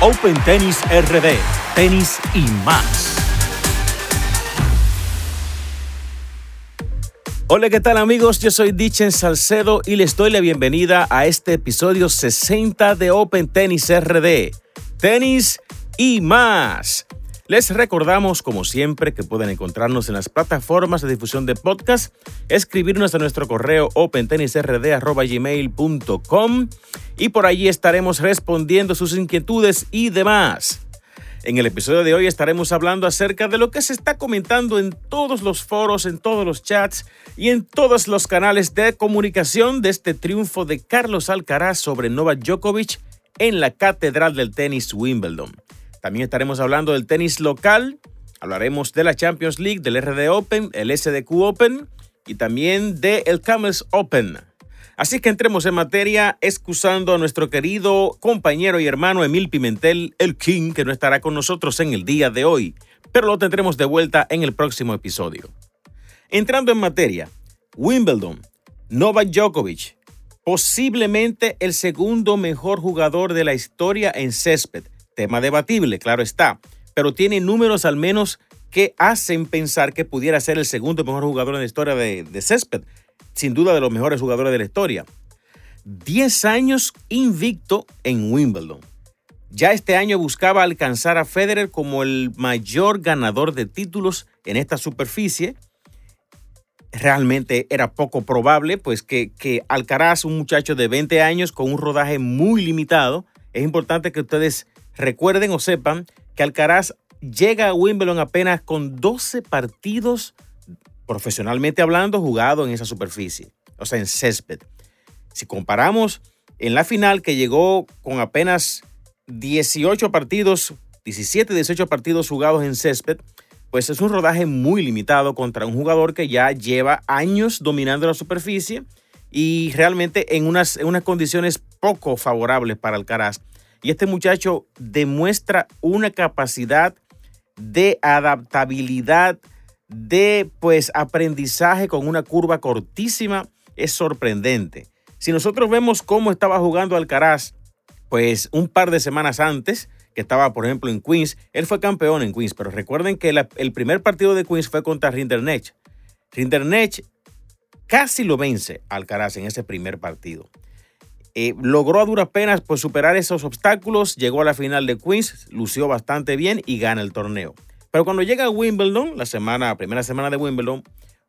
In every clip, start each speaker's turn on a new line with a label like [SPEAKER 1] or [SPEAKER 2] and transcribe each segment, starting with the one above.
[SPEAKER 1] Open Tennis RD, tenis y más. Hola, ¿qué tal amigos? Yo soy Dichen Salcedo y les doy la bienvenida a este episodio 60 de Open Tennis RD, tenis y más. Les recordamos, como siempre, que pueden encontrarnos en las plataformas de difusión de podcast, escribirnos a nuestro correo opentennisrd.gmail.com y por allí estaremos respondiendo sus inquietudes y demás. En el episodio de hoy estaremos hablando acerca de lo que se está comentando en todos los foros, en todos los chats y en todos los canales de comunicación de este triunfo de Carlos Alcaraz sobre Novak Djokovic en la Catedral del Tenis Wimbledon. También estaremos hablando del tenis local, hablaremos de la Champions League, del RD Open, el SDQ Open y también del el Camels Open. Así que entremos en materia, excusando a nuestro querido compañero y hermano Emil Pimentel, el King, que no estará con nosotros en el día de hoy, pero lo tendremos de vuelta en el próximo episodio. Entrando en materia, Wimbledon, Novak Djokovic, posiblemente el segundo mejor jugador de la historia en césped, Tema debatible, claro está, pero tiene números al menos que hacen pensar que pudiera ser el segundo mejor jugador en la historia de, de césped. Sin duda de los mejores jugadores de la historia. 10 años invicto en Wimbledon. Ya este año buscaba alcanzar a Federer como el mayor ganador de títulos en esta superficie. Realmente era poco probable, pues que, que Alcaraz, un muchacho de 20 años con un rodaje muy limitado, es importante que ustedes Recuerden o sepan que Alcaraz llega a Wimbledon apenas con 12 partidos profesionalmente hablando jugados en esa superficie, o sea, en césped. Si comparamos en la final que llegó con apenas 18 partidos, 17, 18 partidos jugados en césped, pues es un rodaje muy limitado contra un jugador que ya lleva años dominando la superficie y realmente en unas, en unas condiciones poco favorables para Alcaraz. Y este muchacho demuestra una capacidad de adaptabilidad, de pues aprendizaje con una curva cortísima. Es sorprendente. Si nosotros vemos cómo estaba jugando Alcaraz, pues un par de semanas antes, que estaba por ejemplo en Queens, él fue campeón en Queens, pero recuerden que el primer partido de Queens fue contra Rinderknecht. Rinderknecht casi lo vence Alcaraz en ese primer partido. Eh, logró a duras penas pues, superar esos obstáculos, llegó a la final de Queens, lució bastante bien y gana el torneo. Pero cuando llega a Wimbledon, la primera semana de Wimbledon,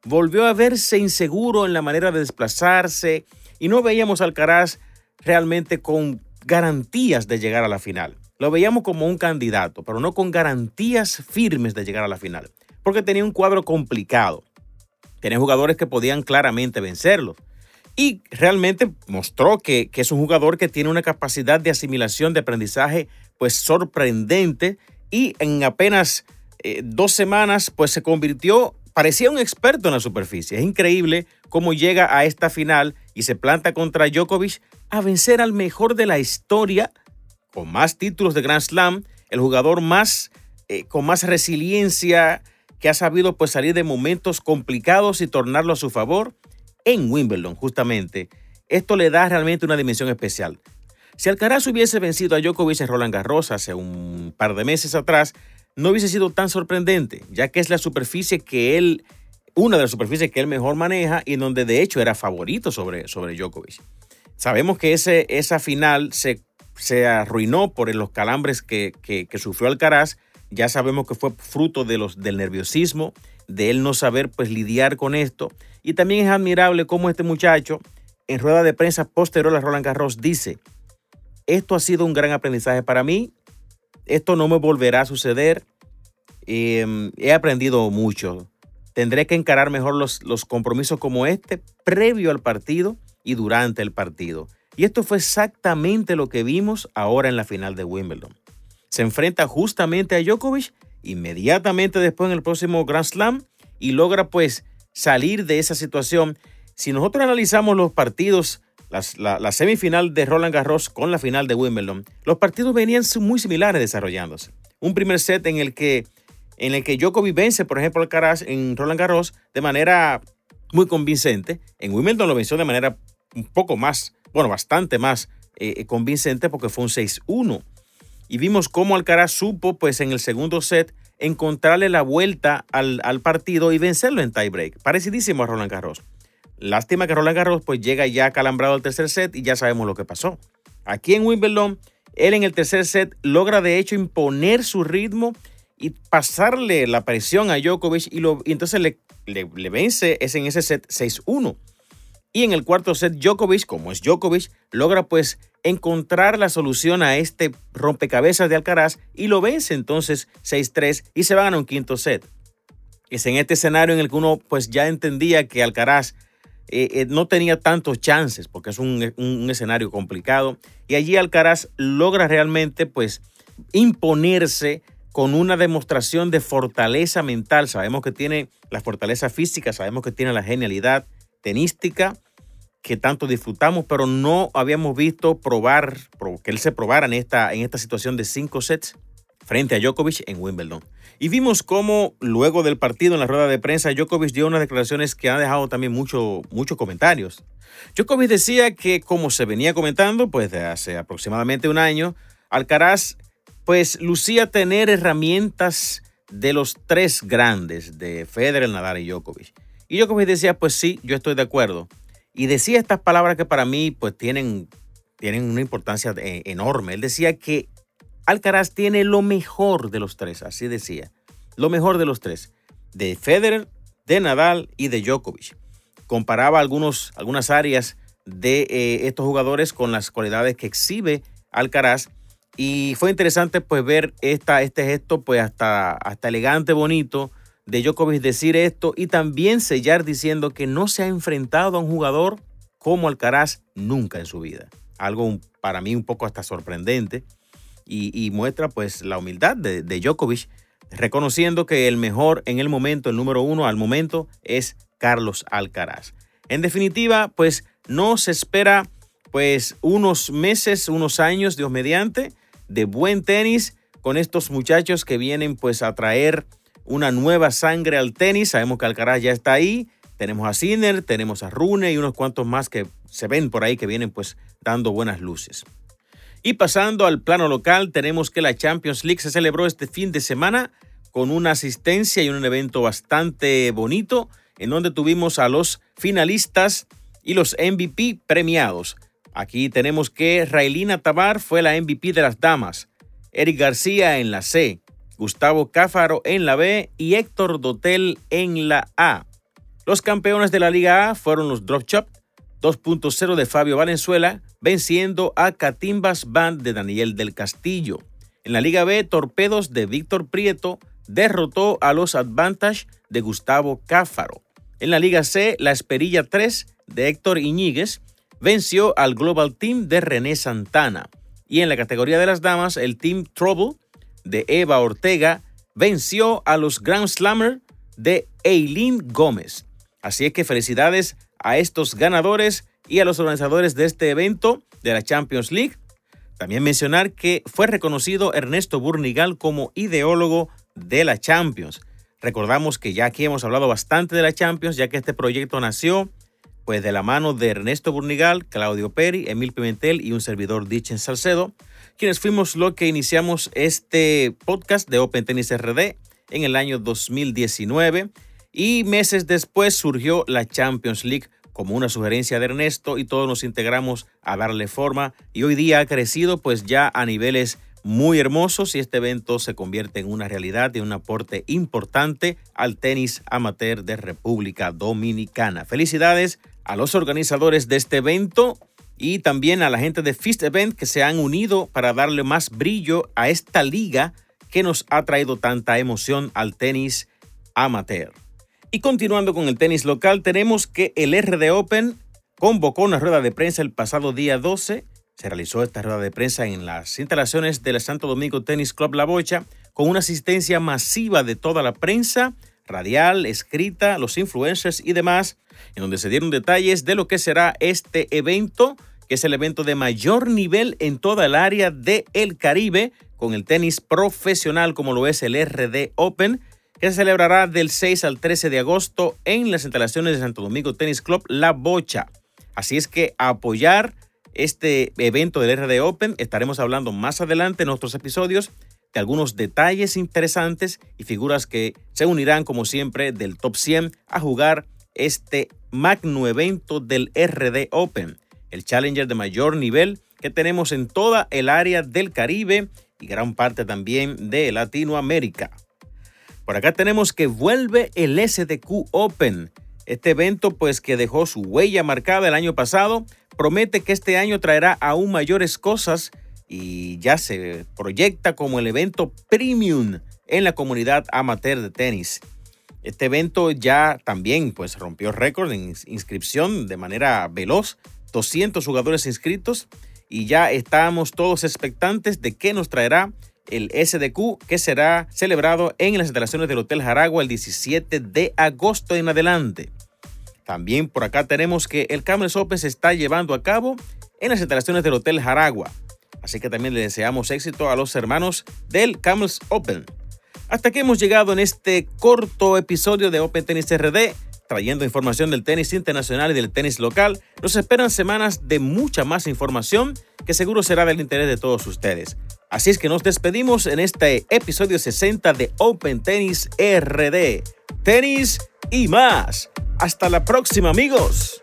[SPEAKER 1] volvió a verse inseguro en la manera de desplazarse y no veíamos al Alcaraz realmente con garantías de llegar a la final. Lo veíamos como un candidato, pero no con garantías firmes de llegar a la final, porque tenía un cuadro complicado. Tenía jugadores que podían claramente vencerlo y realmente mostró que, es un jugador que tiene una capacidad de asimilación, de aprendizaje, pues sorprendente y en apenas eh, dos semanas, pues se convirtió, parecía un experto en la superficie. Es increíble cómo llega a esta final y se planta contra Djokovic a vencer al mejor de la historia, con más títulos de Grand Slam, el jugador más, eh, con más resiliencia, que ha sabido pues salir de momentos complicados y tornarlo a su favor en Wimbledon, justamente, esto le da realmente una dimensión especial. Si Alcaraz hubiese vencido a Djokovic en Roland Garros hace un par de meses atrás, no hubiese sido tan sorprendente, ya que es la superficie que él, una de las superficies que él mejor maneja y donde de hecho era favorito sobre, sobre Djokovic. Sabemos que ese, esa final se, se arruinó por los calambres que, que, que, sufrió Alcaraz. Ya sabemos que fue fruto de los, del nerviosismo, de él no saber pues lidiar con esto. Y también es admirable cómo este muchacho en rueda de prensa posterior a Roland Garros dice, esto ha sido un gran aprendizaje para mí, esto no me volverá a suceder, em, he aprendido mucho, tendré que encarar mejor los, los compromisos como este previo al partido y durante el partido. Y esto fue exactamente lo que vimos ahora en la final de Wimbledon. Se enfrenta justamente a Djokovic inmediatamente después en el próximo Grand Slam y logra pues salir de esa situación. Si nosotros analizamos los partidos, la, semifinal de Roland Garros con la final de Wimbledon, los partidos venían muy similares desarrollándose. Un primer set en el que, en el que Djokovic vence, por ejemplo, al Caraz en Roland Garros de manera muy convincente. En Wimbledon lo venció de manera un poco más, bueno, bastante más eh, convincente porque fue un 6-1. y vimos cómo Alcaraz supo, pues en el segundo set, encontrarle la vuelta al, partido y vencerlo en tiebreak. Parecidísimo a Roland Garros. Lástima que Roland Garros pues llega ya calambrado al tercer set y ya sabemos lo que pasó. Aquí en Wimbledon, él en el tercer set logra de hecho imponer su ritmo y pasarle la presión a Djokovic y, lo, entonces le, le, le vence es en ese set 6-1. Y en el cuarto set, Djokovic, como es Djokovic, logra pues encontrar la solución a este rompecabezas de Alcaraz y lo vence entonces 6-3 y se van a un quinto set. Es en este escenario en el que uno pues ya entendía que Alcaraz eh, eh, no tenía tantos chances porque es un, un, escenario complicado y allí Alcaraz logra realmente pues imponerse con una demostración de fortaleza mental. Sabemos que tiene la fortaleza física, sabemos que tiene la genialidad, tenística que tanto disfrutamos, pero no habíamos visto probar, que él se probara en esta, en esta situación de cinco sets frente a Djokovic en Wimbledon. Y vimos cómo luego del partido en la rueda de prensa, Djokovic dio unas declaraciones que han dejado también muchos comentarios. Djokovic decía que como se venía comentando, pues de hace aproximadamente un año, Alcaraz pues lucía tener herramientas de los tres grandes, de Federer, Nadal y Djokovic. Y Djokovic decía, pues sí, yo estoy de acuerdo. Y decía estas palabras que para mí pues tienen, tienen una importancia enorme. Él decía que Alcaraz tiene lo mejor de los tres, así decía. Lo mejor de los tres. De Federer, de Nadal y de Djokovic. Comparaba algunos, algunas áreas de eh, estos jugadores con las cualidades que exhibe Alcaraz. Y fue interesante pues ver esta, este gesto pues hasta, hasta elegante, bonito, de Djokovic decir esto y también sellar diciendo que no se ha enfrentado a un jugador como Alcaraz nunca en su vida. Algo para mí un poco hasta sorprendente y, muestra pues la humildad de, de, Djokovic, reconociendo que el mejor en el momento, el número uno al momento, es Carlos Alcaraz. En definitiva, pues no se espera pues unos meses, unos años, Dios mediante, de buen tenis con estos muchachos que vienen pues a traer una nueva sangre al tenis. Sabemos que Alcaraz ya está ahí. Tenemos a Sinner, tenemos a Rune y unos cuantos más que se ven por ahí que vienen pues dando buenas luces. Y pasando al plano local, tenemos que la Champions League se celebró este fin de semana con una asistencia y un evento bastante bonito en donde tuvimos a los finalistas y los MVP premiados. Aquí tenemos que Railina Tabar fue la MVP de las damas, Eric García en la C, Gustavo Cáfaro en la B y Héctor Dotel en la A. Los campeones de la Liga A fueron los Drop Chop 2.0 de Fabio Valenzuela, venciendo a Catimbas Band de Daniel del Castillo. En la Liga B, Torpedos de Víctor Prieto derrotó a los Advantage de Gustavo Cáfaro. En la Liga C, la Esperilla 3 de Héctor Iñiguez venció al Global Team de René Santana. Y en la categoría de las damas, el Team Trouble de Eva Ortega venció a los Grand Slammer de Eileen Gómez. Así es que felicidades a estos ganadores y a los organizadores de este evento de la Champions League. También mencionar que fue reconocido Ernesto Burnigal como ideólogo de la Champions. Recordamos que ya aquí hemos hablado bastante de la Champions, ya que este proyecto nació pues de la mano de Ernesto Burnigal, Claudio Peri, Emil Pimentel y un servidor Dichen Salcedo quienes fuimos lo que iniciamos este podcast de Open Tennis RD en el año 2019 y meses después surgió la Champions League como una sugerencia de Ernesto y todos nos integramos a darle forma y hoy día ha crecido pues ya a niveles muy hermosos y este evento se convierte en una realidad y un aporte importante al tenis amateur de República Dominicana. Felicidades a los organizadores de este evento y también a la gente de Fist Event que se han unido para darle más brillo a esta liga que nos ha traído tanta emoción al tenis amateur. Y continuando con el tenis local, tenemos que el RD Open convocó una rueda de prensa el pasado día 12. Se realizó esta rueda de prensa en las instalaciones del Santo Domingo Tennis Club La Bocha con una asistencia masiva de toda la prensa, radial, escrita, los influencers y demás, en donde se dieron detalles de lo que será este evento que es el evento de mayor nivel en toda el área del el Caribe, con el tenis profesional como lo es el RD Open, que se celebrará del 6 al 13 de agosto en las instalaciones de Santo Domingo Tennis Club La Bocha. Así es que apoyar este evento del RD Open. Estaremos hablando más adelante en otros episodios de algunos detalles interesantes y figuras que se unirán, como siempre, del top 100 a jugar este magno evento del RD Open, el challenger de mayor nivel que tenemos en toda el área del Caribe y gran parte también de Latinoamérica. Por acá tenemos que vuelve el SDQ Open. Este evento, pues que dejó su huella marcada el año pasado, promete que este año traerá aún mayores cosas y ya se proyecta como el evento premium en la comunidad amateur de tenis. Este evento ya también pues rompió récord en inscripción de manera veloz, 200 jugadores inscritos y ya estamos todos expectantes de qué nos traerá el SDQ que será celebrado en las instalaciones del Hotel Jaragua el 17 de agosto en adelante. También por acá tenemos que el Camels Open se está llevando a cabo en las instalaciones del Hotel Jaragua. Así que también le deseamos éxito a los hermanos del Camels Open. Hasta aquí hemos llegado en este corto episodio de Open Tennis RD, trayendo información del tenis internacional y del tenis local. Nos esperan semanas de mucha más información que seguro será del interés de todos ustedes. Así es que nos despedimos en este episodio 60 de Open Tennis RD. Tenis y más. Hasta la próxima amigos.